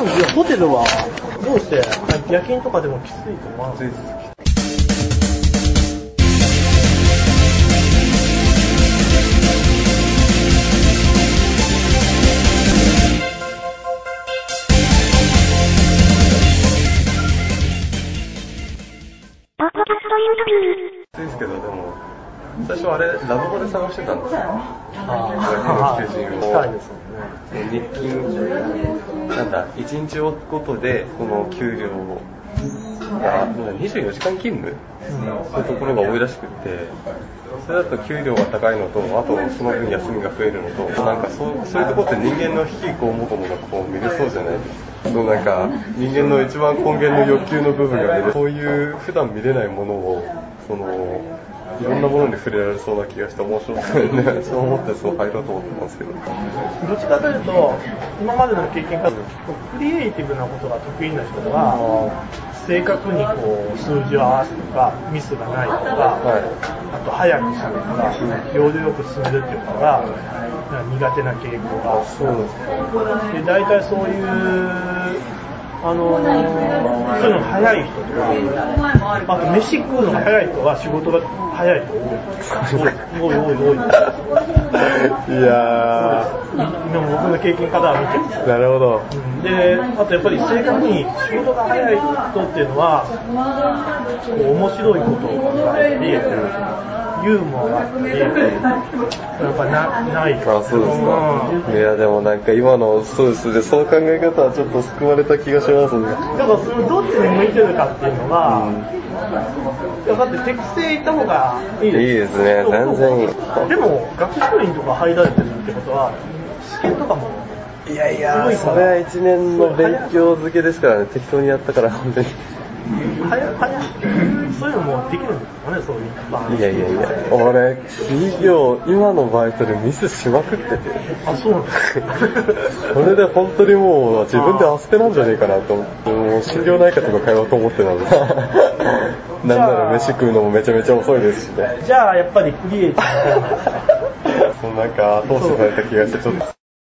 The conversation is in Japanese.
もじゃあホテルはどうして夜勤とか？でもきついと思わないですけど、でも、最初あれ、ラブホで探してたんですよ。あ野球の求人を近いです。日勤、なんだ、1日ごとで、この給料が、24時間勤務そういうところが多いらしくて、それだと給料が高いのと、あとその分休みが増えるのと、なんかそうそういうところって人間の引きこうもごもがこう見れそうじゃないですか。そうなんか人間の一番根源の欲求の部分が見れそういう普段見れないものを、その、いろんなものに触れられそうな気がして面白くてね、そう思ってそう入ろうと思ってますけど。どっちかというと、今までの経験からクリエイティブなことが得意な人は、正確にこう数字を合わすとか、ミスがないとか、はい。あと早くするとか、要領よく進めるっていうのが苦手な傾向がそうですで大体そういう、あのーそういうの早い人とか、あと飯食うのが早い人は仕事が早い人多い。多い多い多い。いや今も僕の経験から見てなるほど。で、あとやっぱり正確に仕事が早い人っていうのは、こう面白いことを考えたり、ユーモアやっぱなない。あ、そうですか。いや、でもなんか今の、そうですね、その考え方はちょっと救われた気がしますね。だからそのどっちに向いてるかっていうのが、やっぱって適正行った方がいいいいですね全然いいでも、学習院とか入られてるってことは、試験とかも、いやいや、それは一年の勉強漬けですからね、適当にやったから、本当に。早早そういうのもできるんですかね、そういういやいやいや、俺、企業、今のバイトでミスしまくってて。あ、そうなんですそれで本当にもう自分でアスペなんじゃねえかなと思って、もう心療内科とか通おうと思ってたんですなんなら飯食うのもめちゃめちゃ遅いですしね。じゃあ、やっぱりクリエイティブな んか後押しされた気がしてちょっと。